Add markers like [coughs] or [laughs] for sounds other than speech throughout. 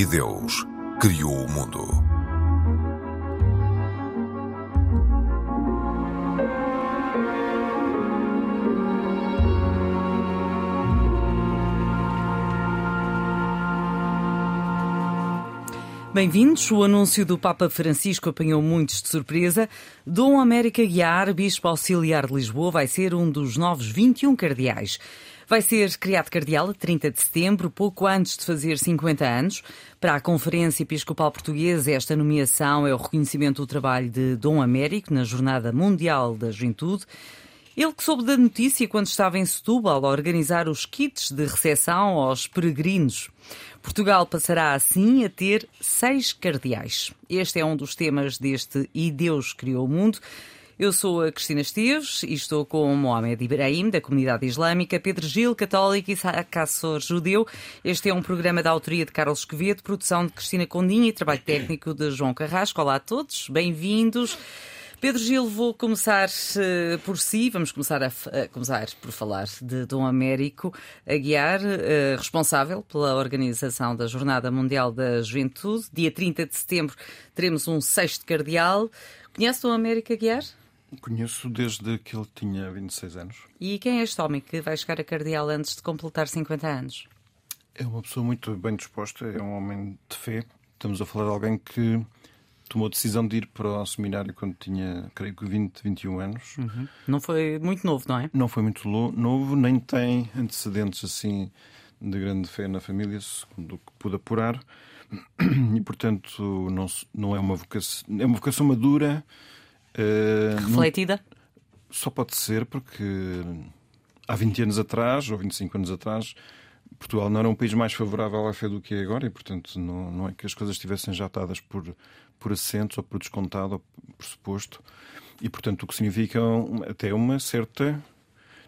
E Deus criou o mundo. Bem-vindos. O anúncio do Papa Francisco apanhou muitos de surpresa. Dom América Guiar, Bispo Auxiliar de Lisboa, vai ser um dos novos 21 cardeais. Vai ser criado cardeal a 30 de setembro, pouco antes de fazer 50 anos. Para a Conferência Episcopal Portuguesa, esta nomeação é o reconhecimento do trabalho de Dom Américo na Jornada Mundial da Juventude. Ele que soube da notícia quando estava em Setúbal a organizar os kits de recepção aos peregrinos. Portugal passará assim a ter seis cardeais. Este é um dos temas deste E Deus Criou o Mundo. Eu sou a Cristina Esteves e estou com Mohamed Ibrahim, da comunidade islâmica, Pedro Gil, católico e Cassor, judeu. Este é um programa da autoria de Carlos Quevedo, produção de Cristina Condinha e trabalho técnico de João Carrasco. Olá a todos, bem-vindos. Pedro Gil, vou começar uh, por si. Vamos começar, a, a, começar por falar de Dom Américo Aguiar, uh, responsável pela organização da Jornada Mundial da Juventude. Dia 30 de setembro teremos um sexto cardeal. Conhece Dom Américo Aguiar? Conheço desde que ele tinha 26 anos. E quem é este homem que vai chegar a cardeal antes de completar 50 anos? É uma pessoa muito bem disposta, é um homem de fé. Estamos a falar de alguém que tomou a decisão de ir para o seminário quando tinha, creio que 20, 21 anos. Uhum. Não foi muito novo, não é? Não foi muito novo, nem tem antecedentes assim de grande fé na família, segundo o que pude apurar. [clears throat] E, portanto, não, não é uma vocação. É uma vocação madura. Uh, Refletida? Não, só pode ser porque há 20 anos atrás, ou 25 anos atrás, Portugal não era um país mais favorável à fé do que é agora e, portanto, não, não é que as coisas estivessem já atadas por, por assentos ou por descontado ou por suposto. E, portanto, o que significa até uma certa.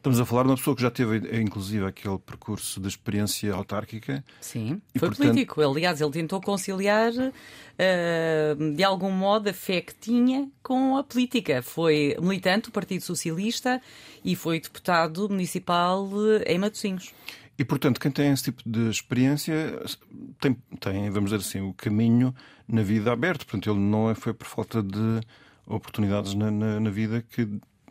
Estamos a falar de uma pessoa que já teve, inclusive, aquele percurso de experiência autárquica. Sim, e, foi portanto... político. Aliás, ele tentou conciliar, uh, de algum modo, a fé que tinha com a política. Foi militante do Partido Socialista e foi deputado municipal em Matosinhos. E, portanto, quem tem esse tipo de experiência tem, tem, vamos dizer assim, o caminho na vida aberto. Portanto, ele não é, foi por falta de oportunidades na, na, na vida que,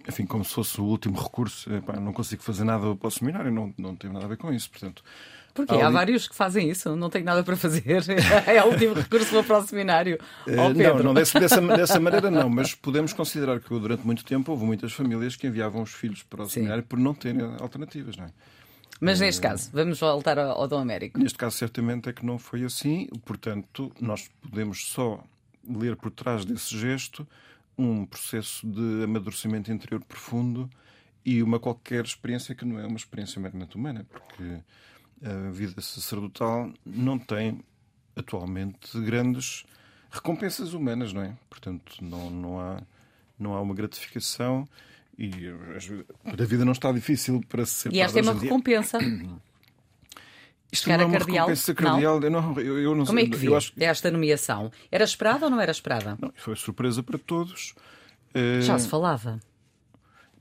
enfim, como se fosse o último recurso. Epá, não consigo fazer nada para o seminário, não, não tem nada a ver com isso. Portanto, porque há, há vários que fazem isso, não tenho nada para fazer. [laughs] é o último recurso para o seminário. Oh, não, não dessa, dessa, [laughs] dessa, maneira não, mas podemos considerar que durante muito tempo houve muitas famílias que enviavam os filhos para o Sim. seminário por não terem alternativas, não é? Mas neste caso, vamos voltar ao, Dom Américo. Neste caso, certamente é que não foi assim. Portanto, nós podemos só ler por trás desse gesto um processo de amadurecimento interior profundo e uma qualquer experiência que não é uma experiência meramente humana, porque a vida sacerdotal não tem atualmente grandes recompensas humanas, não é? Portanto, não, não, há, não há uma gratificação e a vida não está difícil para ser E esta é uma recompensa. [coughs] Isto não é uma cardeal? recompensa cardeal. Não? Eu não, eu, eu não Como sei, é que viu acho... esta nomeação? Era esperada ou não era esperada? Não, foi surpresa para todos. Já se falava?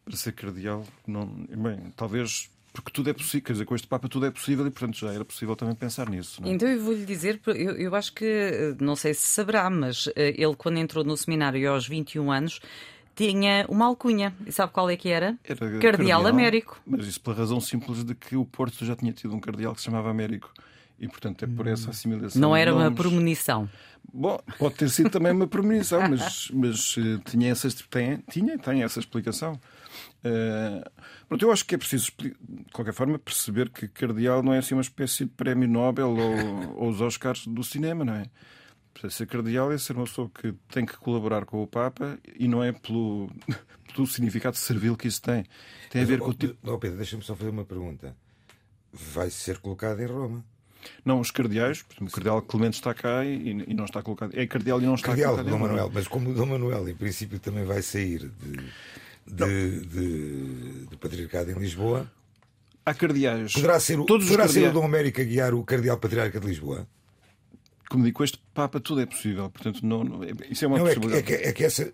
Para ser cardeal, não, bem, talvez porque tudo é possível, quer dizer, com este Papa tudo é possível e, portanto, já era possível também pensar nisso. É? Então eu vou-lhe dizer, eu, eu acho que, não sei se saberá, mas eh, ele, quando entrou no seminário aos 21 anos, tinha uma alcunha. E sabe qual é que era? era cardeal, cardeal Américo. Mas isso pela razão simples de que o Porto já tinha tido um cardeal que se chamava Américo. E, portanto, é por essa hum. assimilação. Não era uma premonição. Bom, pode ter sido também uma [laughs] premonição, mas, mas uh, tinha, essa, tem, tinha tem essa explicação. Uh, pronto, eu acho que é preciso, de qualquer forma, perceber que Cardeal não é assim uma espécie de prémio Nobel ou, ou os Oscars do cinema, não é? Ser cardeal é ser uma pessoa que tem que colaborar com o Papa e não é pelo, [laughs] pelo significado servil que isso tem. Tem a ver com o tipo. Oh, Pedro, deixa-me só fazer uma pergunta. Vai ser colocado em Roma? Não, os cardeais, o cardeal Clemente está cá e, e, não está colocado. É cardeal e não está cardeal, colocado. Dom Manuel, mas como o Dom Manuel, em princípio, também vai sair de, de, de, de Patriarcado em Lisboa. Há cardeais. Poderá ser, Todos poderá os cardeais... ser o Dom América guiar o Cardeal Patriarca de Lisboa? Como digo, com este Papa tudo é possível. Portanto, não, não isso é uma não, possibilidade. É que, é que, é que essa.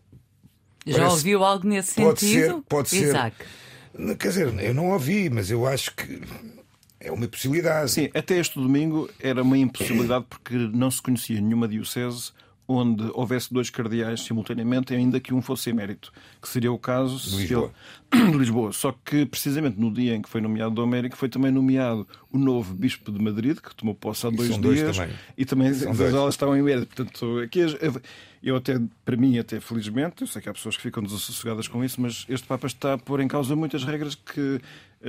Já parece... ouviu algo nesse pode sentido? Ser, pode ser. Isaac. Quer dizer, eu não ouvi, mas eu acho que é uma possibilidade. Sim, até este domingo era uma impossibilidade porque não se conhecia nenhuma diocese onde houvesse dois cardeais simultaneamente, ainda que um fosse emérito, que seria o caso de Lisboa. Ele... [clears throat] de Lisboa. Só que, precisamente no dia em que foi nomeado do América, foi também nomeado o novo Bispo de Madrid, que tomou posse há dois dias. Dois também. E também as aulas estavam em emérito. Portanto, aqui eu até, para mim, até felizmente, eu sei que há pessoas que ficam desassossegadas com isso, mas este Papa está a pôr em causa muitas regras que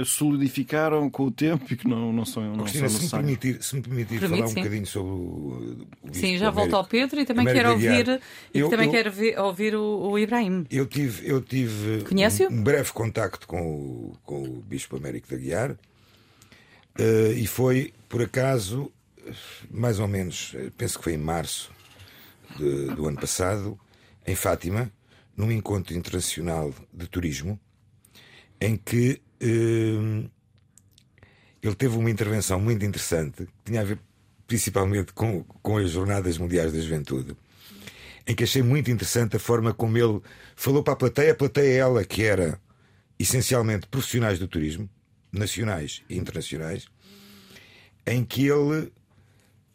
solidificaram com o tempo e que não, não são, não Cristina, são se me permitir, se me permitir Permite, falar um sim. bocadinho sobre o, o Sim, já volto ao Pedro e também quero ouvir, e eu, também eu, quero ver, ouvir o, o, Ibrahim. Eu tive, eu tive um, um, breve contacto com o, com o Bispo Américo da Guiar uh, e foi, por acaso, mais ou menos, penso que foi em março de, do ano passado, em Fátima, num encontro internacional de turismo, em que ele teve uma intervenção muito interessante, que tinha a ver principalmente com, com as Jornadas Mundiais da Juventude, em que achei muito interessante a forma como ele falou para a plateia. A plateia, é ela que era essencialmente profissionais do turismo, nacionais e internacionais, em que ele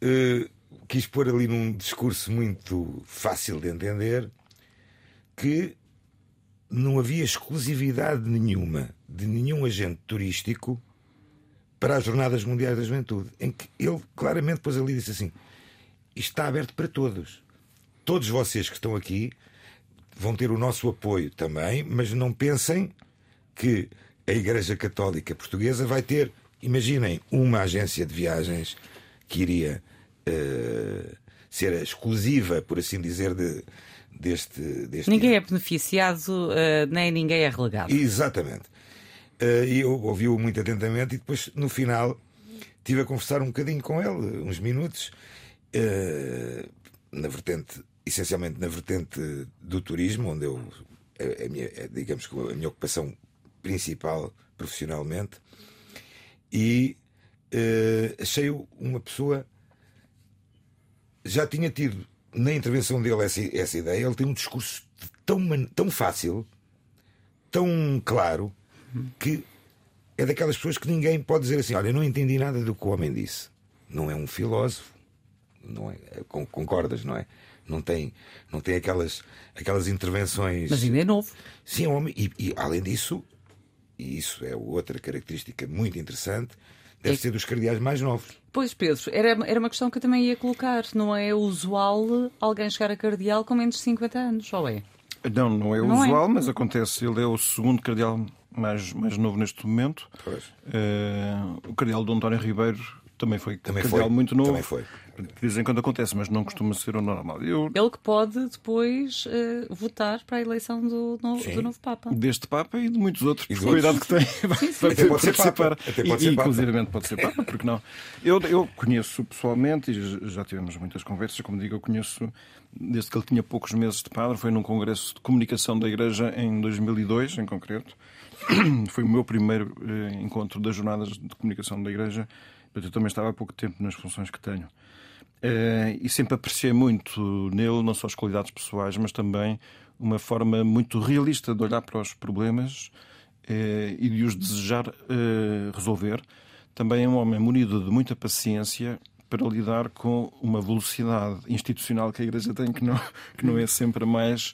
uh, quis pôr ali num discurso muito fácil de entender que não havia exclusividade nenhuma de nenhum agente turístico para as Jornadas Mundiais da Juventude, em que ele claramente depois ali disse assim: isto está aberto para todos. Todos vocês que estão aqui vão ter o nosso apoio também, mas não pensem que a Igreja Católica Portuguesa vai ter, imaginem, uma agência de viagens que iria uh, ser exclusiva, por assim dizer, de, deste, deste. Ninguém é beneficiado, uh, nem ninguém é relegado. Exatamente. Uh, e eu ouvi-o muito atentamente e depois, no final, tive a conversar um bocadinho com ele, uns minutos, uh, na vertente, essencialmente na vertente do turismo, onde eu, a, a minha, digamos que a minha ocupação principal profissionalmente, e uh, achei-o uma pessoa. Já tinha tido na intervenção dele essa, essa ideia, ele tem um discurso tão, tão fácil, tão claro que é daquelas pessoas que ninguém pode dizer assim: olha, eu não entendi nada do que o homem disse. Não é um filósofo, não é? Concordas, não é? Não tem, não tem aquelas, aquelas intervenções. Mas ainda é novo. Sim, é um homem. E, e além disso, e isso é outra característica muito interessante, deve é... ser dos cardeais mais novos. Pois, Pedro, era, era uma questão que eu também ia colocar. Não é usual alguém chegar a cardeal com menos de 50 anos, ou é? Não, não é não usual, é. mas acontece. Ele é o segundo cardeal mais, mais novo neste momento. Uh, o cardeal Dom António Ribeiro também foi também cardeal foi. muito novo. Também foi. De vez em quando acontece, mas não costuma ser o normal. Eu... Ele que pode depois uh, votar para a eleição do novo, do novo Papa. Deste Papa e de muitos outros, e por cuidado que tem. Sim, sim. Até pode ser Papa. Até pode e, ser Papa. inclusivamente pode ser Papa, porque não? Eu, eu conheço pessoalmente e já tivemos muitas conversas, como digo, eu conheço desde que ele tinha poucos meses de padre, foi num congresso de comunicação da Igreja em 2002, em concreto. [clears throat] Foi o meu primeiro eh, encontro das jornadas de comunicação da Igreja. Eu também estava há pouco tempo nas funções que tenho. Eh, e sempre apreciei muito nele, não só as qualidades pessoais, mas também uma forma muito realista de olhar para os problemas eh, e de os desejar resolver. Também é um homem munido de muita paciência para lidar com uma velocidade institucional que a Igreja tem, que não, que não é sempre mais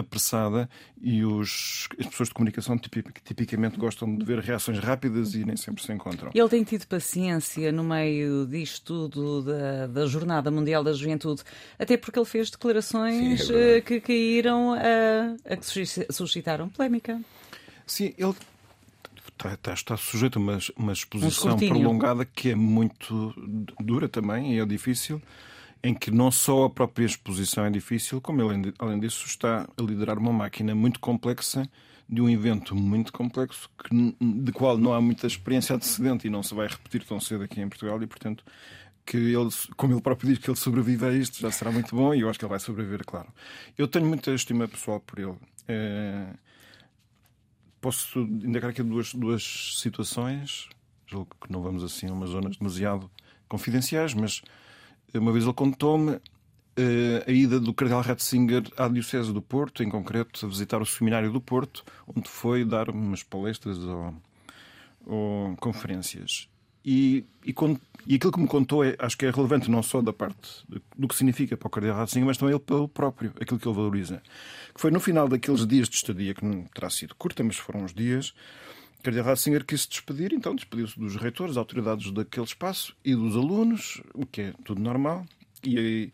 apressada e os, as pessoas de comunicação tipicamente gostam de ver reações rápidas e nem sempre se encontram. Ele tem tido paciência no meio disto tudo da, da Jornada Mundial da Juventude, até porque ele fez declarações Sim, é que caíram a, a que suscitaram polémica. Sim, ele está, está, está sujeito a uma, uma exposição Um prolongada que é muito dura também e é difícil em que não só a própria exposição é difícil, como ele, além disso, está a liderar uma máquina muito complexa de um evento muito complexo que, de qual não há muita experiência antecedente e não se vai repetir tão cedo aqui em Portugal e, portanto, que ele, como ele próprio diz que ele sobrevive a isto, já será muito bom e eu acho que ele vai sobreviver, claro. Eu tenho muita estima pessoal por ele. É... Posso indicar aqui duas, duas situações, julgo que não vamos assim a umas zonas demasiado confidenciais, mas uma vez ele contou-me uh, a ida do Cardeal Ratzinger à Diocese do Porto, em concreto, a visitar o Seminário do Porto, onde foi dar umas palestras ou, ou conferências. E, e, e, aquilo que me contou é, acho que é relevante não só da parte do que significa para o Cardeal Ratzinger, mas também ele pelo próprio, aquilo que ele valoriza. Que foi no final daqueles dias de estadia, que não terá sido curta, mas foram uns dias, Cardeal Ratzinger quis se despedir, então despediu-se dos reitores, autoridades daquele espaço e dos alunos, o que é tudo normal. E aí,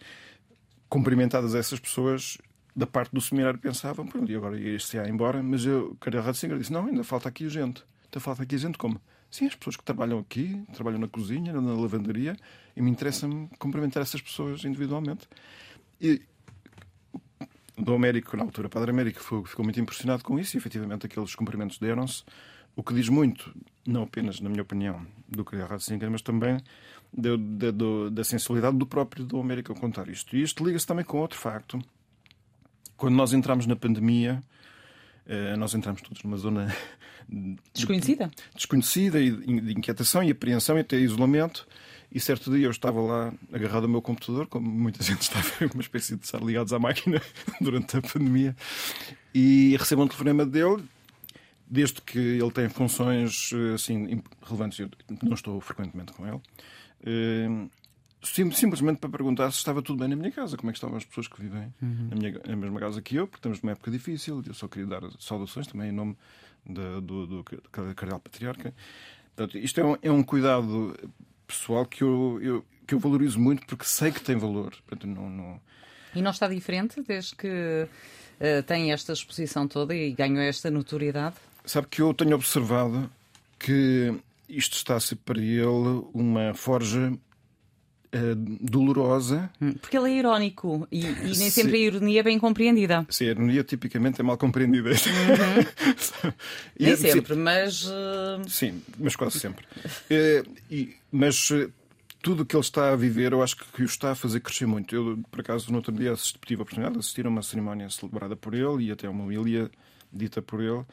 cumprimentadas essas pessoas, da parte do seminário pensavam, pronto, e agora este ia embora, mas eu, Cardeal Ratzinger disse, não, ainda falta aqui gente. Ainda falta aqui gente como? Sim, as pessoas que trabalham aqui, trabalham na cozinha, na lavanderia, e me interessa-me cumprimentar essas pessoas individualmente. E o Américo, na altura, o Padre Américo, ficou muito impressionado com isso e, efetivamente, aqueles cumprimentos deram-se. O que diz muito, não apenas, na minha opinião, do Criar Ratzinger, mas também da, da, da, sensibilidade do próprio do Américo a contar isto. E isto liga-se também com outro facto. Quando nós entramos na pandemia, eh, nós entramos todos numa zona [laughs] desconhecida, de, desconhecida e de inquietação e apreensão e até isolamento. E certo dia eu estava lá agarrado ao meu computador, como muita [laughs] gente estava, uma espécie de estar ligados à máquina [laughs] durante a pandemia, e recebo um telefonema dele. Desde que ele tem funções eh, assim relevantes, eu não estou frequentemente com ele. Eh, Sim, simplesmente para perguntar se estava tudo bem na minha casa, como é que estavam as pessoas que vivem uhum. na, minha, na mesma casa que eu, porque estamos numa época difícil. Eu só queria dar saudações também em nome de, do, do, do Cardeal Patriarca. Portanto, isto é um, é um cuidado pessoal que eu, eu, que eu valorizo muito porque sei que tem valor. Portanto, não, não... E não está diferente desde que uh, tem esta exposição toda e ganhou esta notoriedade? Sabe que eu tenho observado que isto está a ser para ele uma forja uh, dolorosa. Hum, porque ele é irónico e, e nem [laughs] se... sempre a ironia é bem compreendida. Sim, a ironia tipicamente é mal compreendida. Uhum. [laughs] nem é, sempre, sim, mas. Uh... Sim, mas quase sempre. Uh, e, mas tudo o que ele está a viver, eu acho que o está a fazer crescer muito. Eu, por acaso, no outro dia assisti, tive a oportunidade de assistir a uma cerimónia celebrada por ele e até uma humilha dita por ele.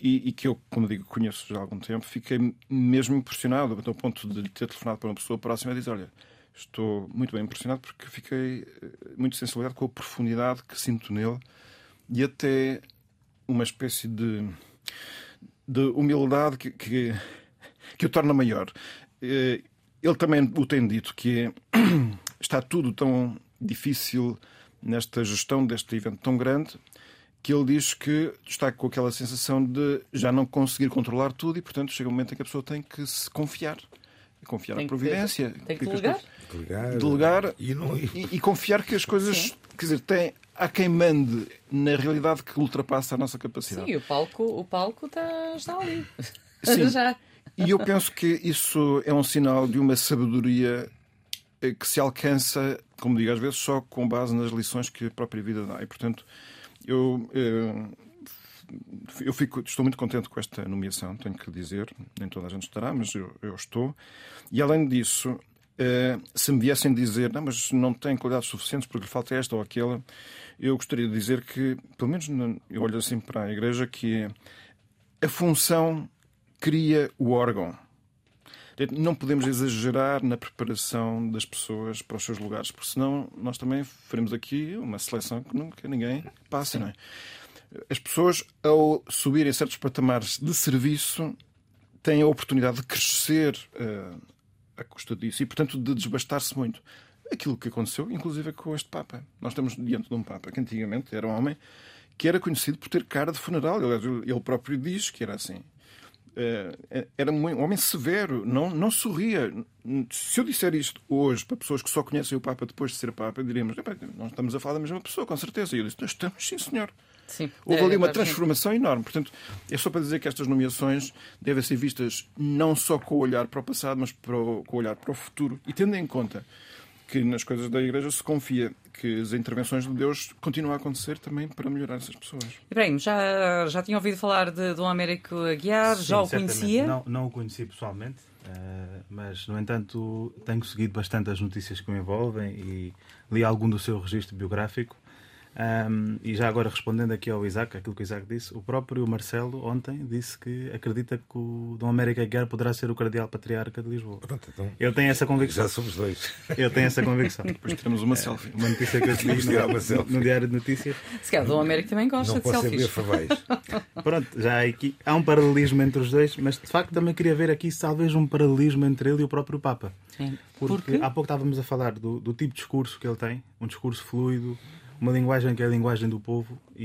E, e, que eu, como digo, conheço já há algum tempo, fiquei mesmo impressionado, até o ponto de ter telefonado para uma pessoa próxima e dizer: Olha, estou muito bem impressionado porque fiquei eh, muito sensibilizado com a profundidade que sinto nele e até uma espécie de, de humildade que, que, que o torna maior. Eh, ele também o tem dito que é, [clears throat] está tudo tão difícil nesta gestão deste evento tão grande que ele diz que está com aquela sensação de já não conseguir controlar tudo e, portanto, chega um momento em que a pessoa tem que se confiar confiar tem na providência. Tem que delegar. Delegar, delegar e, não... e, e, confiar que as coisas. Sim. Quer dizer, tem, há quem mande na realidade que ultrapassa a nossa capacidade. Sim, o palco, o palco está, está ali. Sim. [laughs] Já. E eu penso que isso é um sinal de uma sabedoria eh, que se alcança, como digo às vezes, só com base nas lições que a própria vida dá. E, portanto, eu, eh, eu fico, estou muito contente com esta nomeação, tenho que dizer. Nem toda a gente estará, mas eu, eu estou. E além disso, eh, se me viessem dizer, não, mas não tem qualidades suficientes porque lhe falta esta ou aquela, eu gostaria de dizer que, pelo menos eu olho assim para a Igreja, que a função cria o órgão. Não podemos exagerar na preparação das pessoas para os seus lugares, porque senão nós também faremos aqui uma seleção que nunca ninguém passa, não é? As pessoas, ao subirem certos patamares de serviço, têm a oportunidade de crescer uh, à custa disso e, portanto, de desbastar-se muito. Aquilo que aconteceu, inclusive, com este Papa. Nós estamos diante de um Papa que antigamente era um homem que era conhecido por ter cara de funeral. Ele próprio diz que era assim. Uh, era um homem severo, não, não sorria. Se eu disser isto hoje para pessoas que só conhecem o Papa depois de ser Papa, diríamos: nós estamos a falar da mesma pessoa, com certeza. E eu disse: nós estamos, sim, senhor. Sim. Houve ali é, uma transformação enorme. Portanto, é só para dizer que estas nomeações devem ser vistas não só com o olhar para o passado, mas para o, com o olhar para o futuro. E tendo em conta que nas coisas da Igreja se confia que as intervenções de Deus continuam a acontecer também para melhorar essas pessoas. Ibrahim, já, já tinha ouvido falar de Dom Américo Aguiar? Sim, já o certamente. conhecia? Não, não o conheci pessoalmente, uh, mas, no entanto, tenho seguido bastante as notícias que o envolvem e li algum do seu registro biográfico Um, e já agora respondendo aqui ao Isaac, aquilo que o Isaac disse, o próprio Marcelo ontem disse que acredita que o Dom América Guerra poderá ser o Cardeal Patriarca de Lisboa. Pronto, então, Ele tem essa convicção. já somos dois. Ele tem essa convicção. Depois teremos uma selfie. Uma notícia que eu te li no, uma selfie. no Diário de Notícias. Se calhar o Dom Américo também gosta Não de selfies. Pronto, já há aqui há um paralelismo entre os dois, mas de facto também queria ver aqui talvez um paralelismo entre ele e o próprio Papa. Sim. Porque Porque há pouco estávamos a falar do, do tipo de discurso que ele tem, um discurso fluido, uma linguagem que é a linguagem do povo e,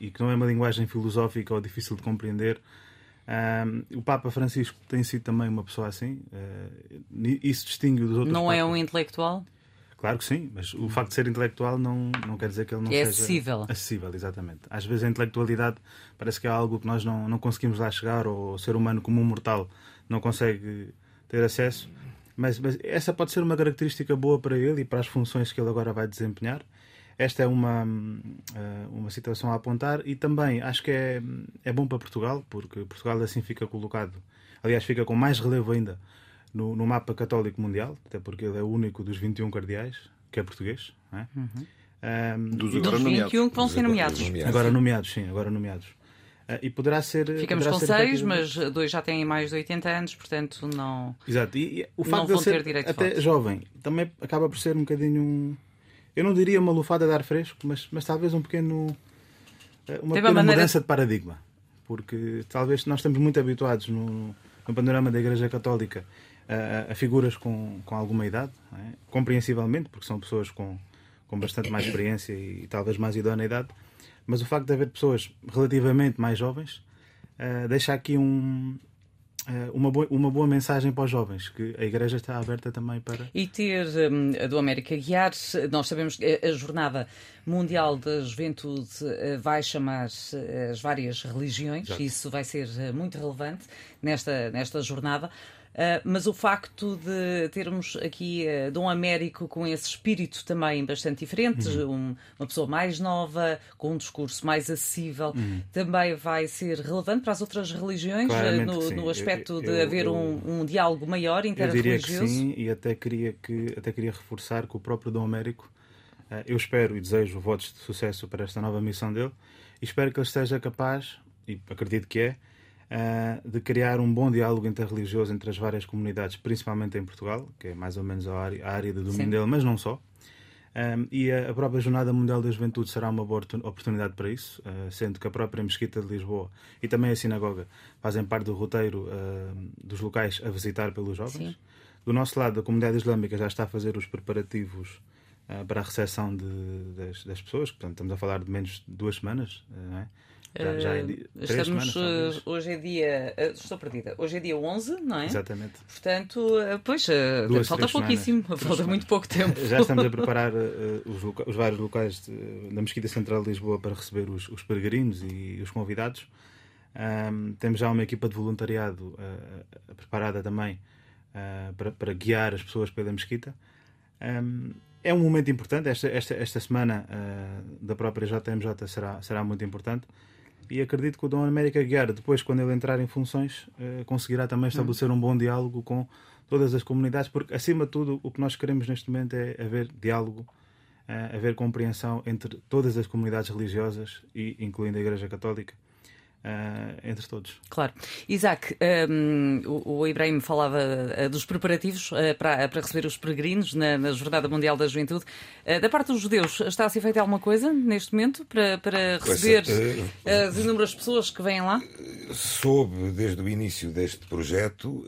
e- e que não é uma linguagem filosófica ou difícil de compreender. Ahm, o Papa Francisco tem sido também uma pessoa assim, eh, isso distingue dos outros. não é papas. um intelectual? Claro que sim, mas o facto de ser intelectual não, não quer dizer que ele não É seja acessível. acessível, exatamente. Às vezes a intelectualidade parece que é algo que nós não, não conseguimos lá chegar, ou o ser humano como um mortal não consegue ter acesso. Mas, mas essa pode ser uma característica boa para ele e para as funções que ele agora vai desempenhar. Esta é uma, hum, eh, uma situação a apontar e também acho que é, é bom para Portugal, porque Portugal assim fica colocado, aliás, fica com mais relevo ainda no, no mapa católico mundial, até porque ele é o único dos 21 cardeais que é português. Não é? Ahm, Dos Dos agora nomeados. 21 que vão ser nomeados. agora nomeados, sim, agora nomeados. Ah, e poderá ser. Ficamos poderá com ser seis, mas dois já têm mais de 80 anos, portanto não. Exato, e, e o facto de ser ter direito de até voto. jovem também acaba por ser um bocadinho um. Eu não diria uma lufada de ar fresco, mas, mas talvez um pequeno. eh, Uma uma pequena mudança de paradigma. Porque talvez nós estamos muito habituados no, no panorama da Igreja Católica a, a figuras com, com alguma idade, é? compreensivelmente, porque são pessoas com, com bastante mais experiência e, talvez mais idoneidade. Mas o facto de haver pessoas relativamente mais jovens eh, deixa aqui um, eh, uma, boa, uma boa mensagem para os jovens, que a Igreja está aberta também para. E ter a do América Guiar, nós sabemos que a Jornada Mundial da Juventude eh, vai chamar eh, as várias religiões, Exato. isso vai ser eh, muito relevante nesta, nesta jornada. Uh, mas o facto de termos aqui uh, Dom Américo com esse espírito também bastante diferente, Uhum. um- uma pessoa mais nova, com um discurso mais acessível, Uhum. também vai ser relevante para as outras religiões, uh, Claramente no, no aspecto Eu- de eu- haver eu- um, um diálogo maior Eu diria que interreligioso. sim, e até queria, que, até queria reforçar que o próprio Dom Américo, eu espero e desejo votos de sucesso para esta nova missão dele, e espero que ele esteja capaz, e acredito que é, de criar um bom diálogo interreligioso entre as várias comunidades, principalmente em Portugal, que é mais ou menos a área, a área de domínio Sim. dele, mas não só. Um, e a, própria Jornada Mundial da Juventude será uma boa oportun- oportunidade para isso, uh, sendo que a própria Mesquita de Lisboa e também a Sinagoga fazem parte do roteiro uh, dos locais a visitar pelos jovens. Sim. Do nosso lado, a comunidade islâmica já está a fazer os preparativos uh, para a recepção de- das, das pessoas, portanto, estamos a falar de menos de duas semanas, não é? Já, já é três Estamos, semanas, uh, hoje é dia. uh, Estou perdida. Hoje é dia 11, não é? Exatamente. Portanto, pois, Duas, falta pouquíssimo, semanas. falta muito pouco tempo. [laughs] Já estamos a [laughs] preparar uh, os, loca- os vários locais de- da Mesquita Central de Lisboa para receber os, os peregrinos e os convidados. Ahm, temos já uma equipa de voluntariado uh, preparada também uh, para, para guiar as pessoas pela Mesquita. Ahm, é um momento importante. Esta, esta, esta semana uh, da própria JMJ será, será muito importante. E acredito que o Dom América Guiar, depois, quando ele entrar em funções, uh, conseguirá também estabelecer um bom diálogo com todas as comunidades, porque, acima de tudo, o que nós queremos neste momento é haver diálogo, uh, haver compreensão entre todas as comunidades religiosas, e incluindo a Igreja Católica, uh, entre todos. Claro. Isaac, um, o, o Ibrahim falava uh, dos preparativos uh, para, para receber os peregrinos na, na Jornada Mundial da Juventude. Uh, da parte dos judeus, está a ser feita alguma coisa neste momento para, para receber as inúmeras pessoas que vêm lá? soube desde o início deste projeto.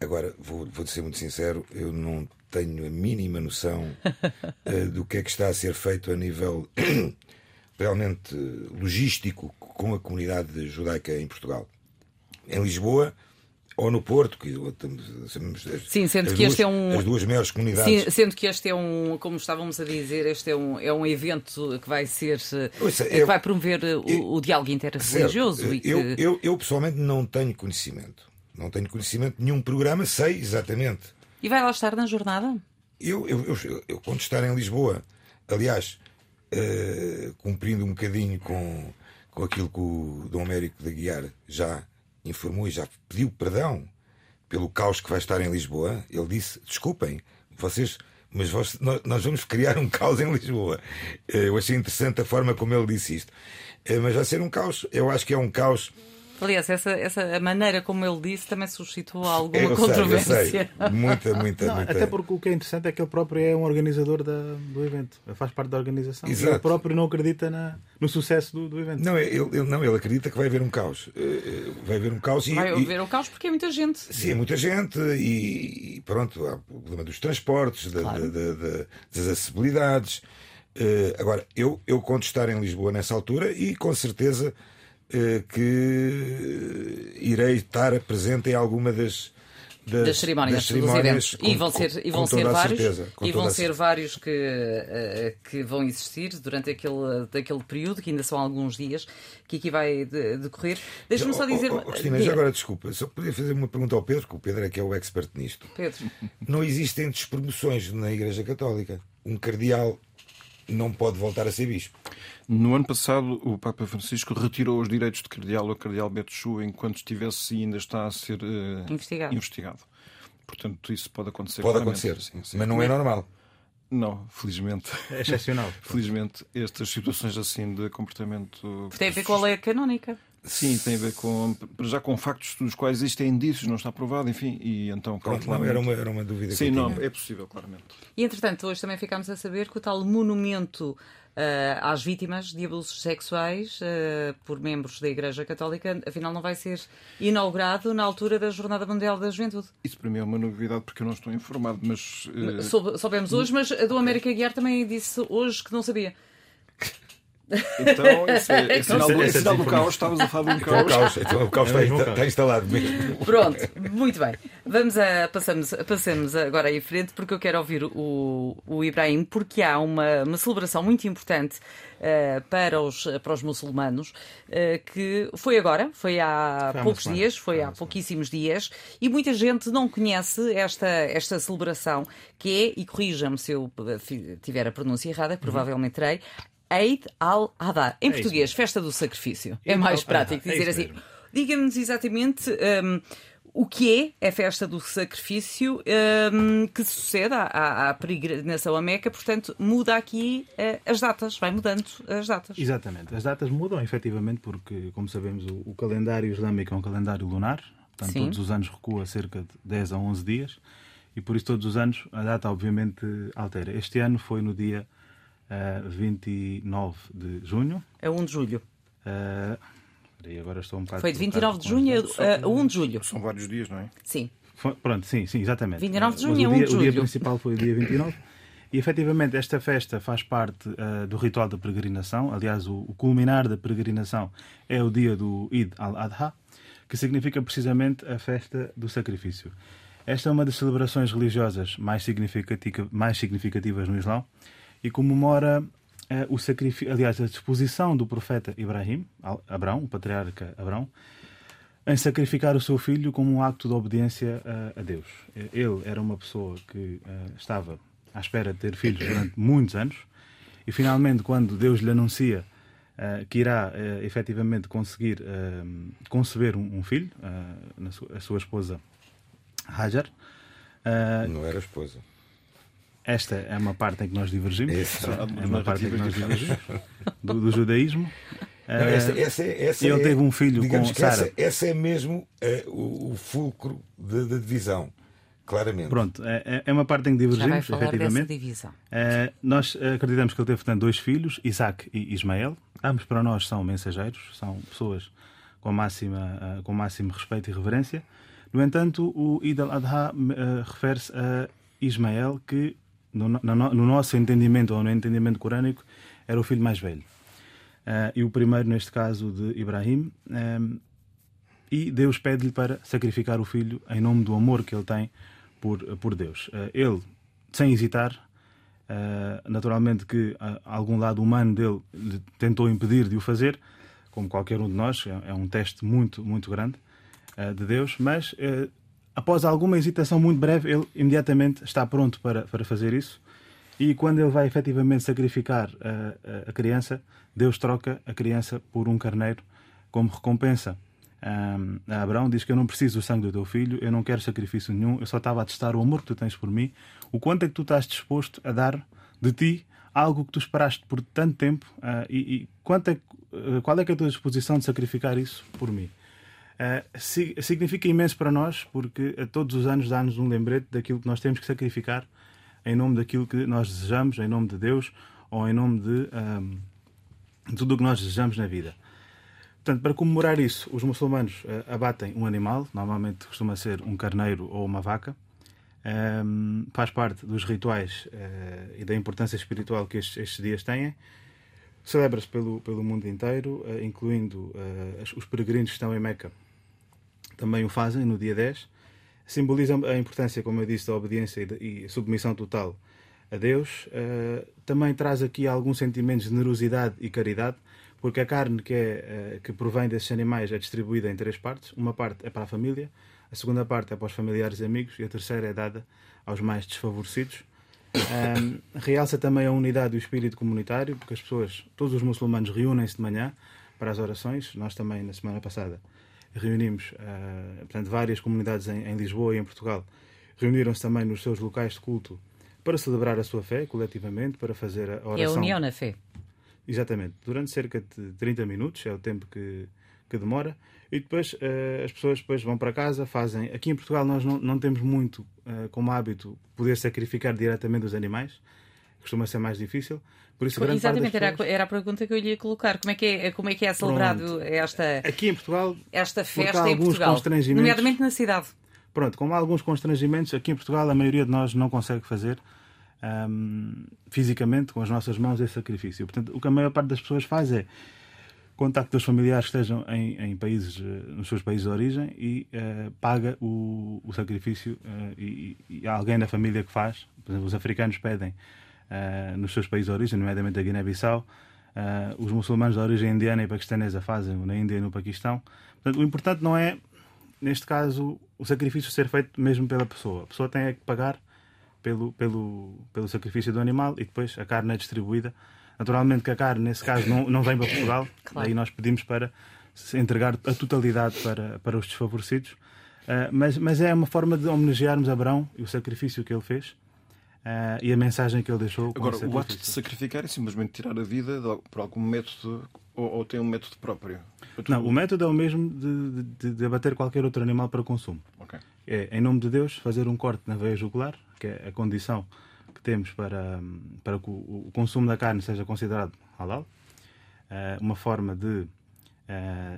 agora, vou, vou ser muito sincero, eu não tenho a mínima noção do que é que está a ser feito a nível realmente logístico com a comunidade judaica em Portugal. Em Lisboa ou no Porto, que estamos- sabemos Sim, sendo que este duas- é um- as duas maiores comunidades. Sim, sendo que este é um, como estávamos a dizer, este é um, é um evento que vai ser uh, Ouça, que eu- vai promover uh, o, o diálogo interreligioso Certo. e que... eu, eu, eu pessoalmente não tenho conhecimento. Não tenho conhecimento de nenhum programa, sei exatamente. E vai lá estar na jornada? Eu, eu, eu, eu quando estar em Lisboa, aliás, eh, cumprindo um bocadinho com, com aquilo que o Dom Américo de Aguiar já informou e já pediu perdão pelo caos que vai estar em Lisboa, ele disse: desculpem, vocês mas vós- nós, nós vamos criar um caos em Lisboa. Eh, Eu achei interessante a forma como ele disse isto. Eh, Mas vai ser um caos. Eu acho que é um caos. Aliás, essa, essa a maneira como ele disse também suscitou alguma Eu sei, eu controvérsia. sei. Muita, muita, Não, muita. até porque o que é interessante é que ele próprio é um organizador da- do evento. Ele faz parte da organização. Exato. Ele próprio não acredita na- no sucesso do, do evento. Não, ele, ele- não, ele acredita que vai haver um caos. Eh, eh, Vai haver um caos e. Vai e- haver o caos porque é muita gente. Sim, é muita gente e, e pronto, há o problema dos transportes, da- Claro. da- da- das acessibilidades. Eh, agora, eu, eu conto estar em Lisboa nessa altura e com certeza que irei estar presente em alguma das, das cerimónias, das cerimónias, com- e vão ser, e vão ser vários, certeza, e vão ser certeza. vários que, eh, que vão existir durante aquele, daquele período, que ainda são alguns dias, que aqui vai de- decorrer. Deixa-me só Oh, dizer. oh, oh, Cristina, já agora desculpa, só podia fazer uma pergunta ao Pedro, que o Pedro é que é o expert nisto. Pedro, Não existem despromoções na Igreja Católica. Um cardeal não pode voltar a ser bispo. No ano passado, o Papa Francisco retirou os direitos de cardeal ao cardeal Beto Chu enquanto estivesse e ainda está a ser eh, Investigado. investigado. Portanto, isso pode acontecer. Pode claramente. acontecer, Sim, sim. mas não é normal. Não, felizmente. É excepcional. [laughs] Felizmente, estas situações assim de comportamento. tem a ver com a lei canónica. Sim, tem a ver com. Já com factos dos quais existem indícios, não está provado, enfim, e então Pronto, era, uma, era uma dúvida Sim, que eu não, tinha. é possível, claramente. E entretanto, hoje também ficámos a saber que o tal monumento eh, às vítimas de abusos sexuais eh, por membros da Igreja Católica, afinal, não vai ser inaugurado na altura da Jornada Mundial da Juventude. Isso para mim é uma novidade porque eu não estou informado, mas. Soube- soubemos hoje, mas a do América Guiar também disse hoje que não sabia. Então, [laughs] isso é, é sinal, do, é Essa sinal do caos, estavas a falar de um [laughs] Então, o caos. caos, então, o caos É está, caos. está instalado mesmo. Pronto, muito bem. Vamos a, passamos, passamos agora em frente porque eu quero ouvir o, o Ibrahim, porque há uma, uma celebração muito importante eh, para, os, para os muçulmanos eh, que foi agora, foi há Foi poucos semana. dias, foi há semana. pouquíssimos dias e muita gente não conhece esta, esta celebração que é, e corrija-me se eu eh, tiver a pronúncia errada, que provavelmente terei. Eid al-Adha. Em. É português, festa do sacrifício. É Eid mais prático é dizer isso assim. Diga-nos exatamente hum, o que é a festa do sacrifício hum, que sucede à, à, à peregrinação a Meca, portanto, muda aqui eh, as datas, vai mudando as datas. Exatamente. As datas mudam, efetivamente, porque, como sabemos, o, o calendário islâmico é um calendário lunar. Portanto, Sim. todos os anos recua cerca de 10 a 11 dias. E por isso, todos os anos, a data, obviamente, altera. Este ano foi no dia eh, 29 de junho. É 1 de julho. Eh, espera aí, agora estou um bocado Foi de trocado 29 de junho a, a 1 de julho. São vários dias, não é? Sim. Foi- pronto, sim, sim, exatamente. 29 de junho é 1 dia, de o dia julho. principal foi o dia 29. E efetivamente esta festa faz parte eh, do ritual da peregrinação. Aliás, o, o culminar da peregrinação é o dia do Eid al-Adha, que significa precisamente a festa do sacrifício. Esta é uma das celebrações religiosas mais, significativa, mais significativas no Islão e comemora eh, o sacrifício, aliás, a disposição do profeta Ibrahim, Abrão, o patriarca Abrão, em sacrificar o seu filho como um acto de obediência a, a Deus. Ele era uma pessoa que eh, estava à espera de ter filhos durante muitos anos e finalmente quando Deus lhe anuncia eh, que irá eh, efetivamente conseguir eh, conceber um, um filho, eh, sua, a sua esposa Hajar, eh, Não era esposa. Esta é uma parte em que nós divergimos. Isso. É uma parte em que nós Narrativas divergimos do, do judaísmo. Não, Eh, essa, essa, é- essa ele é- teve um filho com Sara. Essa, essa é mesmo eh, o, o fulcro da divisão, claramente. Pronto, é, é uma parte em que Já vai divergimos, falar dessa efetivamente. divisão. Eh, nós acreditamos que ele teve, portanto, dois filhos, Isaac e Ismael. Ambos para nós são mensageiros, são pessoas com, máxima, com máximo respeito e reverência. No entanto, o Eid al-Adha eh, refere-se a Ismael, que, no, no- no nosso entendimento ou no entendimento corânico, era o filho mais velho. Eh, e o primeiro, neste caso, de Ibrahim. eh, e Deus pede-lhe para sacrificar o filho em nome do amor que ele tem por, por Deus. Eh, Ele, sem hesitar, eh, naturalmente que algum lado humano dele tentou impedir de o fazer, como qualquer um de nós, é é um teste muito, muito grande de Deus, mas após alguma hesitação muito breve, ele imediatamente está pronto para, para fazer isso. E quando ele vai efetivamente sacrificar eh, a- a criança, Deus troca a criança por um carneiro como recompensa um, a Abraão, diz que eu não preciso do sangue do teu filho, eu não quero sacrifício nenhum, eu só estava a testar o amor que tu tens por mim, o quanto é que tu estás disposto a dar de ti algo que tu esperaste por tanto tempo uh, e, e é, uh, qual é, que é a tua disposição de sacrificar isso por mim. Uh, significa imenso para nós porque a todos os anos dá-nos um lembrete daquilo que nós temos que sacrificar em nome daquilo que nós desejamos, em nome de Deus ou em nome de, um, de tudo o que nós desejamos na vida. Portanto, para comemorar isso, os muçulmanos uh, abatem um animal, normalmente costuma ser um carneiro ou uma vaca. Um, faz parte dos rituais uh, e da importância espiritual que estes, estes dias têm. Celebra-se pelo, pelo mundo inteiro, uh, incluindo os peregrinos que estão em Meca. Também o fazem no dia 10. Simboliza a importância, como eu disse, da obediência e, de, e submissão total a Deus. também traz aqui algum sentimento de generosidade e caridade porque a carne que, é, eh, que provém desses animais é distribuída em três partes. Uma parte é para a família, a segunda parte é para os familiares e amigos e a terceira é dada aos mais desfavorecidos. Um, realça também a unidade do espírito comunitário, porque as pessoas, todos os muçulmanos reúnem-se de manhã para as orações. Nós também, na semana passada, reunimos uh, portanto, várias comunidades em, em Lisboa e em Portugal. Reuniram-se também nos seus locais de culto para celebrar a sua fé coletivamente, para fazer a oração. É a união na fé. Exatamente. Durante cerca de 30 minutos, é o tempo que, que demora. E depois uh, as pessoas depois vão para casa, fazem. Aqui em Portugal nós não, não temos muito uh, como hábito poder sacrificar diretamente os animais, costuma ser mais difícil. Por isso, grande Exatamente, pessoas... era, a, era a pergunta que eu lhe colocar. Como é que é, como é, que é celebrado Pronto. esta, aqui em Portugal, esta festa em Portugal? Nomeadamente na cidade. Pronto, como há alguns constrangimentos, aqui em Portugal a maioria de nós não consegue fazer um, fisicamente, com as nossas mãos, esse sacrifício. Portanto, o que a maior parte das pessoas faz é contacta os familiares que estejam em, em, países, eh, nos seus países de origem e uh, paga o, o sacrifício uh, e, e, há alguém da família que faz. Por exemplo, os africanos pedem uh, nos seus países de origem, nomeadamente a Guiné-Bissau, os muçulmanos de origem indiana e paquistanesa fazem na Índia e no Paquistão. Portanto, o importante não é, neste caso, o sacrifício ser feito mesmo pela pessoa. A pessoa tem é que pagar pelo, pelo, pelo sacrifício do animal e depois a carne é distribuída. Naturalmente que a carne, nesse caso, não, não vem para Portugal, [coughs] claro. aí nós pedimos para entregar a totalidade para, para os desfavorecidos. Uh, mas, mas é uma forma de homenagearmos Abraão e o sacrifício que ele fez uh, e a mensagem que ele deixou. Agora, o, o ato de sacrificar é simplesmente tirar a vida por algum método ou, ou tem um método próprio? Não, o método é o mesmo de, de, de, abater qualquer outro animal para consumo. Okay. É, em nome de Deus, fazer um corte na veia jugular, que é a condição que temos para, para que o, o consumo da carne seja considerado halal. Uh, uma forma de uh,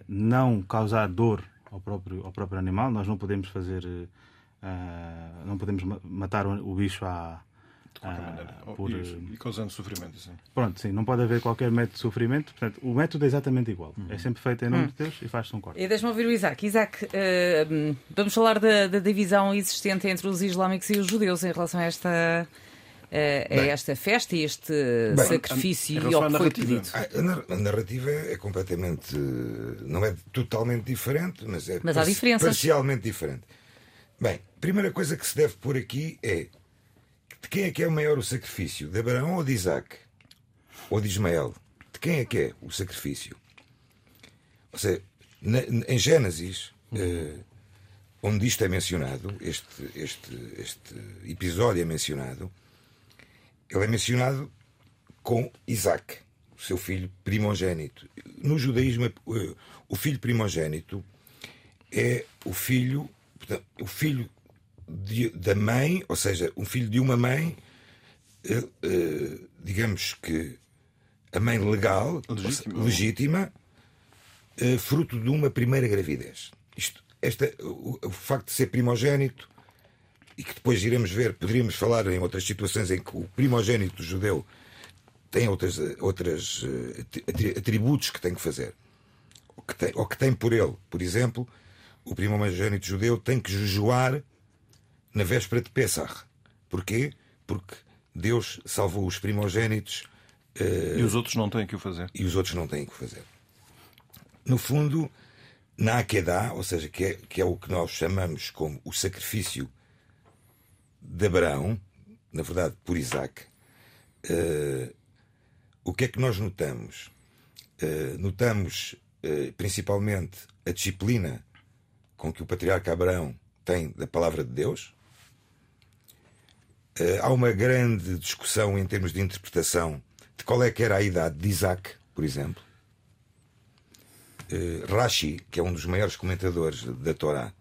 não causar dor ao próprio, ao próprio animal. Nós não podemos fazer, uh, não podemos matar o, o bicho à, de qualquer ah, maneira. Por... E, e, causando sofrimento, sim. Pronto, sim, não pode haver qualquer método de sofrimento. Portanto, o método é exatamente igual. Uhum. É sempre feito em nome uhum. de Deus e faz-se um corte. E deixa-me ouvir o Isaac. Isaac, uh, vamos falar da, da, divisão existente entre os islâmicos e os judeus em relação a esta. Uh, a esta festa e este bem, sacrifício e ao que foi pedido. A, a narrativa é completamente. não é totalmente diferente, mas é mas há diferenças. parcialmente diferente. Bem, primeira coisa que se deve pôr aqui é de quem é que é o maior o sacrifício? De Abraão ou de Isaac? Ou de Ismael? De quem é que é o sacrifício? Ou seja, na, em Gênesis, uh, onde isto é mencionado, este, este, este episódio é mencionado, ele é mencionado com Isaac, o seu filho primogênito. No judaísmo, uh, o filho primogênito é o filho, portanto, o filho de, da mãe, ou seja, um filho de uma mãe, uh, uh, digamos que a mãe legal, legítima, legítima uh, fruto de uma primeira gravidez. Isto, esta, o, o, facto de ser primogênito, e que depois iremos ver, poderíamos falar em outras situações em que o primogênito judeu tem outras, outras atributos que tem que fazer, ou que tem, ou que tem por ele. Por exemplo, o primogênito judeu tem que jejuar na véspera de Pesach. Porquê? Porque Deus salvou os primogênitos. Uh, e os outros não têm que o fazer. E os outros não têm que o fazer. No fundo, na Akedah, ou seja, que é, que é o que nós chamamos como o sacrifício de Abraão, na verdade por Isaac, uh, o que é que nós notamos? Uh, notamos principalmente a disciplina com que o patriarca Abraão tem da palavra de Deus. Eh, há uma grande discussão em termos de interpretação de qual é que era a idade de Isaac, por exemplo. Eh, Rashi, que é um dos maiores comentadores da Torá,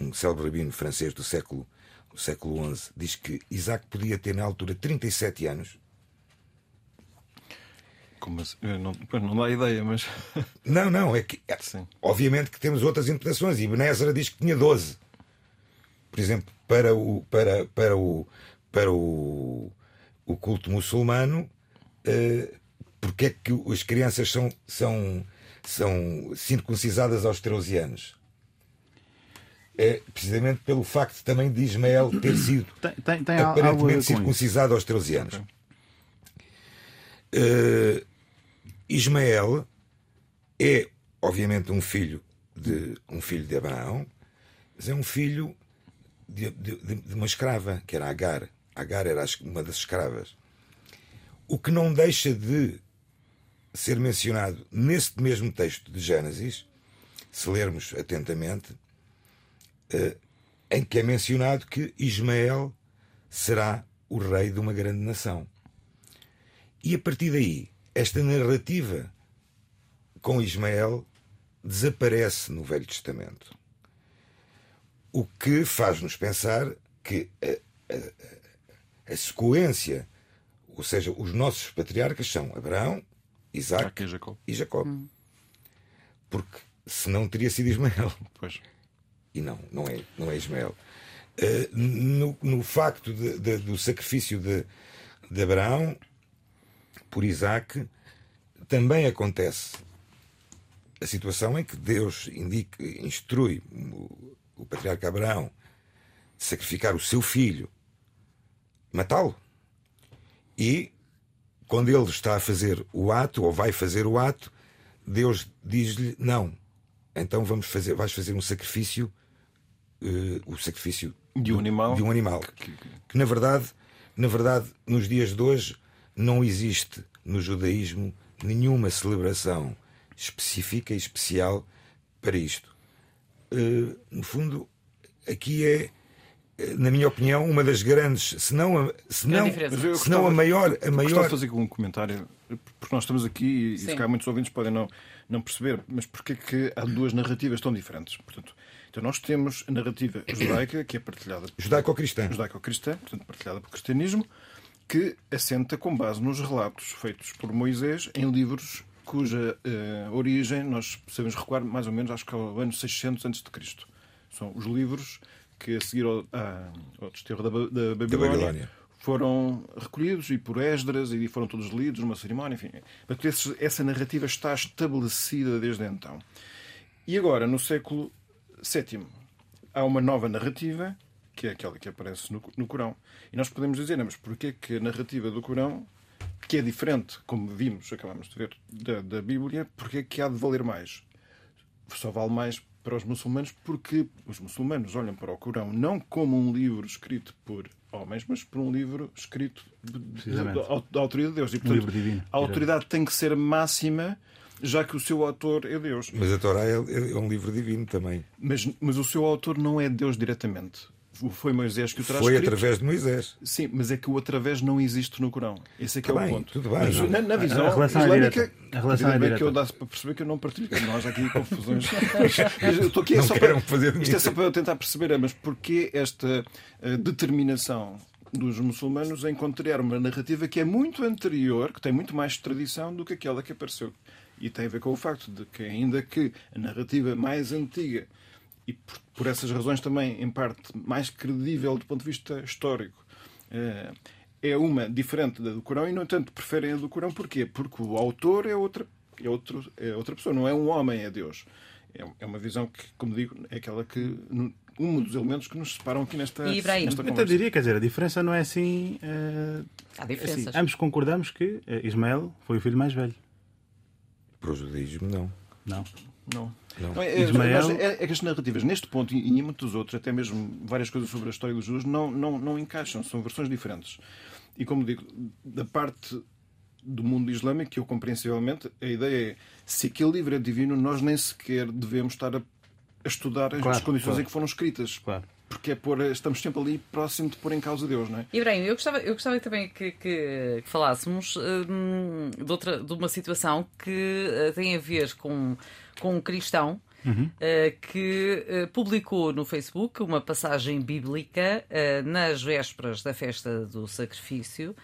um célebre rabino francês do século, do século XI, diz que Isaac podia ter na altura 37 anos. Como assim? Não, não dá ideia, mas. Não, não, é que. Sim. Obviamente que temos outras interpretações. E Benézera diz que tinha 12. Por exemplo, para o, para, para o, para o, o culto muçulmano, eh, porque é que as crianças são, são, são circuncisadas aos 13 anos? É precisamente pelo facto também de Ismael ter sido Tem, tem, aparentemente isso. circuncisado aos 13 anos. Eh, Ismael é, obviamente, um filho de um filho de Abraão, mas é um filho de, de- de- uma escrava, que era Agar. Agar era uma das escravas. O que não deixa de ser mencionado neste mesmo texto de Gênesis, se lermos atentamente, eh, em que é mencionado que Ismael será o rei de uma grande nação. E a partir daí, esta narrativa com Ismael desaparece no Velho Testamento. O que faz-nos pensar que a, a, a sequência, ou seja, os nossos patriarcas são Abraão, Isaac e Jacó. e Jacó. Porque senão teria sido Ismael. Pois. E não, não é, não é Ismael. Eh, no, no facto de- de- do sacrifício de, de Abraão por Isaac, também acontece a situação em que Deus indica, instrui o, patriarca Abraão sacrificar o seu filho, matá-lo. E quando ele está a fazer o ato, ou vai fazer o ato, Deus diz-lhe: Não, então vamos fazer, vais fazer um sacrifício, eh, o sacrifício De um animal. de um animal. Que na verdade, na verdade, nos dias de hoje não existe no judaísmo nenhuma celebração específica e especial para isto. Eh, no fundo, aqui é, eh, na minha opinião, uma das grandes, se não a, se não, se não a gostava- maior, a Gostava maior de fazer um comentário, porque nós estamos aqui e, e Sim. se calhar muitos ouvintes podem não, não perceber, mas porquê que há duas narrativas tão diferentes? Portanto, então nós temos a narrativa judaica, que é partilhada judaico-cristã. judaico-cristã, portanto partilhada pelo cristianismo, que assenta com base nos relatos feitos por Moisés em livros cuja eh, origem nós sabemos recuar mais ou menos, acho que ao ano 600 a.C. São os livros que a seguir ao, ao desterro da, da Babilónia, Babilónia. foram recolhidos e por Esdras e foram todos lidos numa cerimónia, enfim. Esse- essa narrativa está estabelecida desde então. E agora, no século VII, há uma nova narrativa, que é aquela que aparece no, no Corão. E nós podemos dizer, "Não, mas porquê que a narrativa do Corão, que é diferente, como vimos, acabamos de ver, da, da Bíblia, porquê que há de valer mais? Só vale mais para os muçulmanos porque os muçulmanos olham para o Corão não como um livro escrito por homens, mas por um livro escrito da, da autoridade de Deus. E, Um livro divino. a autoridade tem que ser máxima, já que o seu autor é Deus. Mas a Torá é, é um livro divino também. Mas, mas o seu autor não é Deus diretamente. Foi Moisés que o traz Foi escrito. através de Moisés. Sim, mas é que o através não existe no Corão. Esse é que Tá é bem, o ponto. tudo bem. Mas na, na visão A relação é islâmica, direta. A relação é direta. que eu dá para perceber que eu não partilho. que Nós aqui confusões. [laughs] Eu estou aqui é Não só para, fazer isto é só para eu tentar perceber, é, mas porquê esta eh, determinação dos muçulmanos em contrariar uma narrativa que é muito anterior, que tem muito mais tradição do que aquela que apareceu. E tem a ver com o facto de que, ainda que a narrativa mais antiga e por, por essas razões também, em parte, mais credível do ponto de vista histórico, eh, é uma diferente da do Corão e, no entanto, preferem a do Corão. Porquê? Porque o autor é outra, é outro, é outra pessoa, não é um homem, é Deus. É, é uma visão que, como digo, é aquela que. Um dos elementos que nos separam aqui nesta, E, nesta Eu até conversa. diria, quer dizer, a diferença não é assim. eh, Há assim, diferenças. ambos concordamos que eh, Ismael foi o filho mais velho. Para o judaísmo, não. Não. Não. Não. Não, é, Ismael- mas é, é que as narrativas, neste ponto e e em muitos outros, até mesmo várias coisas sobre a história dos judeus, não, não, não encaixam, são versões diferentes. E como digo, da parte do mundo islâmico, que eu compreensivelmente, a ideia é se aquele livro é divino, nós nem sequer devemos estar a, a estudar as Claro, condições claro. em que foram escritas. Claro. Porque é pôr, estamos sempre ali próximo de pôr em causa Deus, não é? Ibrahim, eu gostava, eu gostava também que, que- que falássemos hum, de, outra, de uma situação que eh, tem a ver com, com um cristão eh, que eh, publicou no Facebook uma passagem bíblica eh, nas vésperas da festa do sacrifício.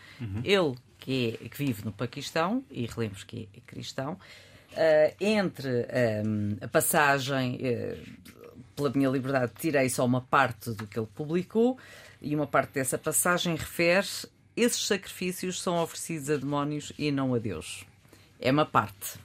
Ele, que, é, que vive no Paquistão, e relembro que é cristão, entre a passagem. pela minha liberdade, tirei só uma parte do que ele publicou e uma parte dessa passagem refere esses sacrifícios são oferecidos a demónios e não a Deus. É uma parte.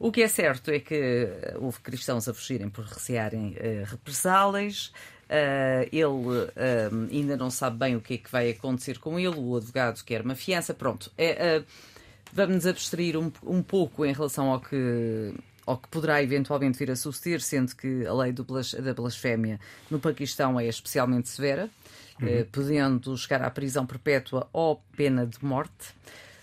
O que é certo é que eh, houve cristãos a fugirem por recearem eh, represálias. Eh, ele eh, ainda não sabe bem o que é que vai acontecer com ele. O advogado quer uma fiança. Pronto. É, Vamos nos abstrair um, um pouco em relação ao que, que poderá eventualmente vir a suceder, sendo que a lei blas- da blasfémia no Paquistão é especialmente severa, eh, podendo chegar à prisão perpétua ou pena de morte.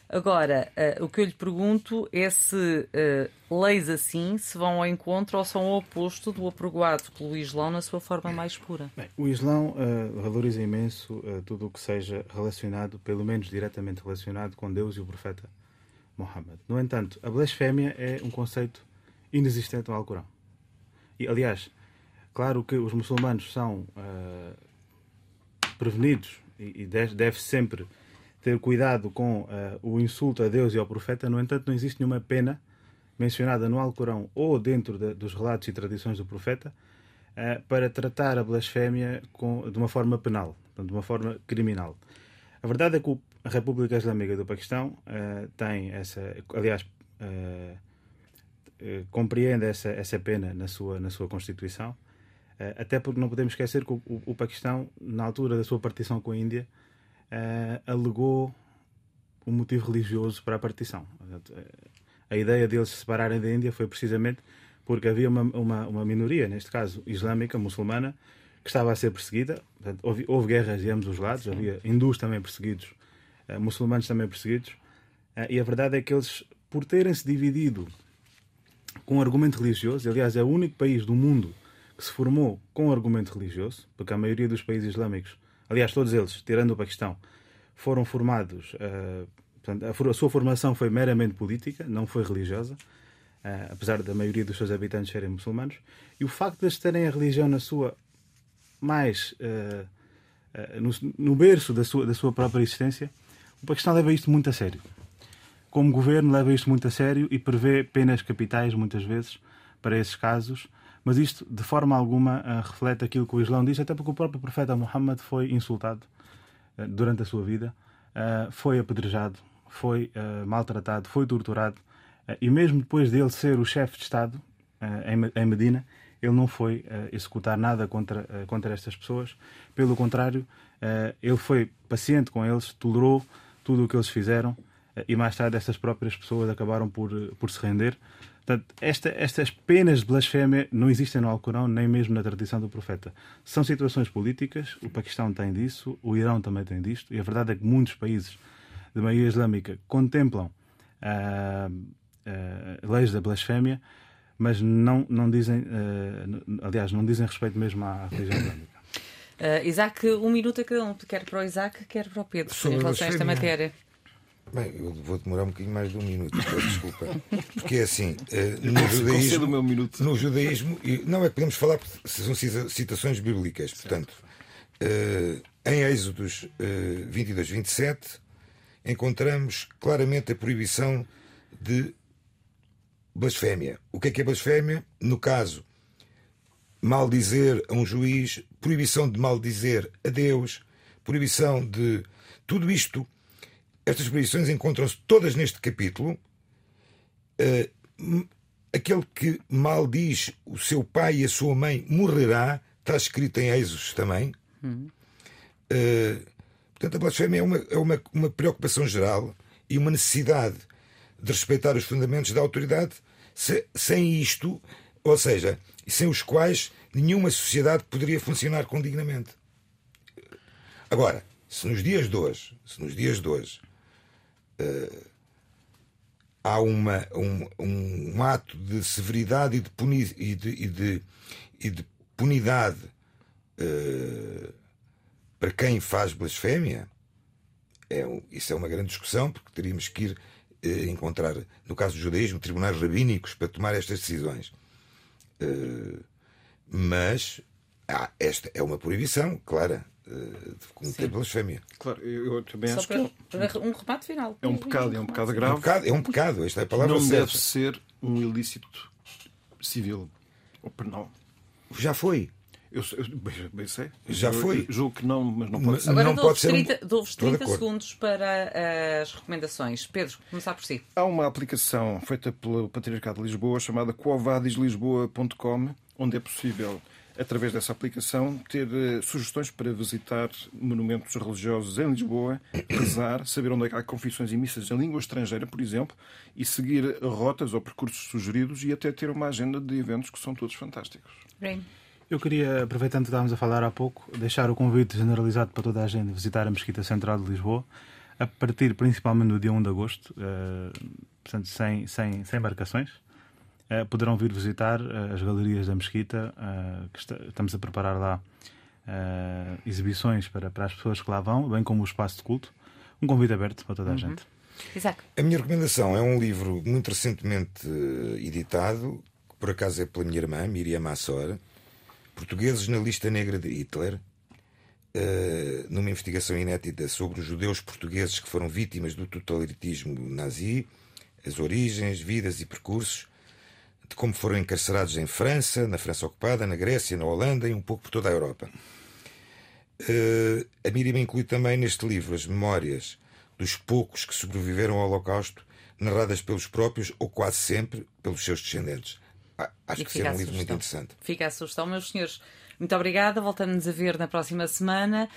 Agora, eh, o que eu lhe pergunto é se eh, leis assim se vão ao encontro ou são o oposto do apregoado pelo Islão na sua forma mais pura. Bem, o Islão eh, valoriza imenso tudo o que seja relacionado, pelo menos diretamente relacionado, com Deus e o profeta Muhammad. No entanto, a blasfémia é um conceito inexistente no Alcorão. E, aliás, claro que os muçulmanos são prevenidos e, e de- deve sempre ter cuidado com eh, o insulto a Deus e ao profeta. No entanto, não existe nenhuma pena mencionada no Alcorão ou dentro de- dos relatos e tradições do profeta eh, para tratar a blasfémia com- de uma forma penal, portanto, de uma forma criminal. A verdade é que a República Islâmica do Paquistão eh, tem essa, aliás, compreende essa, essa pena na sua, na sua Constituição, até porque não podemos esquecer que o Paquistão, na altura da sua partição com a Índia, eh, alegou um motivo religioso para a partição. Eh, a ideia deles se separarem da Índia foi precisamente porque havia uma, uma, uma minoria, neste caso islâmica, muçulmana, que estava a ser perseguida. Portanto, houve, houve guerras de ambos os lados, havia hindus também perseguidos, eh, muçulmanos também perseguidos. Eh, e a verdade é que eles, por terem-se dividido com argumento religioso, aliás, é o único país do mundo que se formou com argumento religioso, porque a maioria dos países islâmicos, aliás, todos eles, tirando o Paquistão, foram formados. eh, portanto, a, a sua formação foi meramente política, não foi religiosa, eh, apesar da maioria dos seus habitantes serem muçulmanos. E o facto de eles terem a religião na sua mais. eh, no, no berço da sua, da sua própria existência, o Paquistão leva isto muito a sério como governo leva isto muito a sério e prevê penas capitais muitas vezes para esses casos, mas isto de forma alguma eh, reflete aquilo que o Islão diz, até porque o próprio profeta Muhammad foi insultado eh, durante a sua vida, eh, foi apedrejado, foi maltratado, foi torturado e mesmo depois dele ser o chefe de Estado em Me- em Medina, ele não foi executar nada contra, contra estas pessoas. Pelo contrário, ele foi paciente com eles, tolerou tudo o que eles fizeram e mais tarde estas próprias pessoas acabaram por, por se render. Portanto, esta- estas penas de blasfémia não existem no Alcorão, nem mesmo na tradição do profeta. São situações políticas, o Paquistão tem disso, o Irão também tem disto, e a verdade é que muitos países de maioria islâmica contemplam ah, ah, leis da blasfémia, mas não, não dizem, ah, aliás, não dizem respeito mesmo à religião islâmica. Uh, Isaac, um minuto a cada um, quer para o Isaac, quer para o Pedro, Sobre em relação a esta matéria. Bem, eu vou demorar um bocadinho mais de um minuto, desculpa. [laughs] Porque é assim, eh, no Concedo o judaísmo. meu minuto. No judaísmo, não é que podemos falar, são cita- citações bíblicas. Portanto, eh, em Êxodos eh, 22, 27, encontramos claramente a proibição de blasfémia. O que é que é blasfémia? No caso, maldizer a um juiz, proibição de maldizer a Deus, proibição de. Tudo isto, estas proibições encontram-se todas neste capítulo. M- aquele que maldiz o seu pai e a sua mãe morrerá, está escrito em Êxodos também. Eh, portanto, a blasfémia é, uma, é uma, uma preocupação geral e uma necessidade de respeitar os fundamentos da autoridade. Se- sem isto, ou seja, sem os quais nenhuma sociedade poderia funcionar com dignamente. Agora, se nos dias de hoje, se nos dias de hoje, eh, há uma, um, um, ato de severidade e de, puni, e de, e de, e de punidade uh, para quem faz blasfémia, é, isso é uma grande discussão, porque teríamos que ir uh, encontrar, no caso do judaísmo, tribunais rabínicos para tomar estas decisões. Uh, mas ah, esta é uma proibição clara de cometer blasfémia. Claro, eu, eu também Só acho para, que. Para um remate final. É um pecado, é um pecado grave. É um pecado, é um pecado esta é a palavra Não certa. deve ser um ilícito civil ou penal. Já foi. Eu, eu bem, sei. Já foi. Eu, julgo que não, mas não pode ser. Agora não dou-vos 30, um... dou 30 segundos para as recomendações. Pedro, começar por si. Há uma aplicação feita pelo Patriarcado de Lisboa chamada quovadislisboa.com onde é possível através dessa aplicação, ter uh, sugestões para visitar monumentos religiosos em Lisboa, rezar, saber onde é que há confissões e missas em língua estrangeira, por exemplo, e seguir rotas ou percursos sugeridos e até ter uma agenda de eventos que são todos fantásticos. Bem. Eu queria, aproveitando que estávamos a falar há pouco, deixar o convite generalizado para toda a gente visitar a Mesquita Central de Lisboa, a partir principalmente do dia 1 de agosto, uh, portanto, sem, sem, sem marcações. Uh, poderão vir visitar uh, as galerias da Mesquita, uh, que está, estamos a preparar lá exibições para, para as pessoas que lá vão, bem como o espaço de culto. Um convite aberto para toda a uhum. gente. Exato. A minha recomendação é um livro muito recentemente editado, que por acaso é pela minha irmã, Miriam Assor, Portugueses na Lista Negra de Hitler, numa investigação inédita sobre os judeus portugueses que foram vítimas do totalitarismo nazi, as origens, vidas e percursos de como foram encarcerados em França, na França ocupada, na Grécia, na Holanda e um pouco por toda a Europa. Uh, a Miriam inclui também neste livro as memórias dos poucos que sobreviveram ao Holocausto, narradas pelos próprios ou quase sempre pelos seus descendentes. Ah, acho e que será um livro muito interessante. Fica a sugestão, meus senhores. Muito obrigada. Voltamos a ver na próxima semana.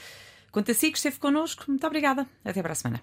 Quanto a si que esteve connosco, muito obrigada. Até para a semana.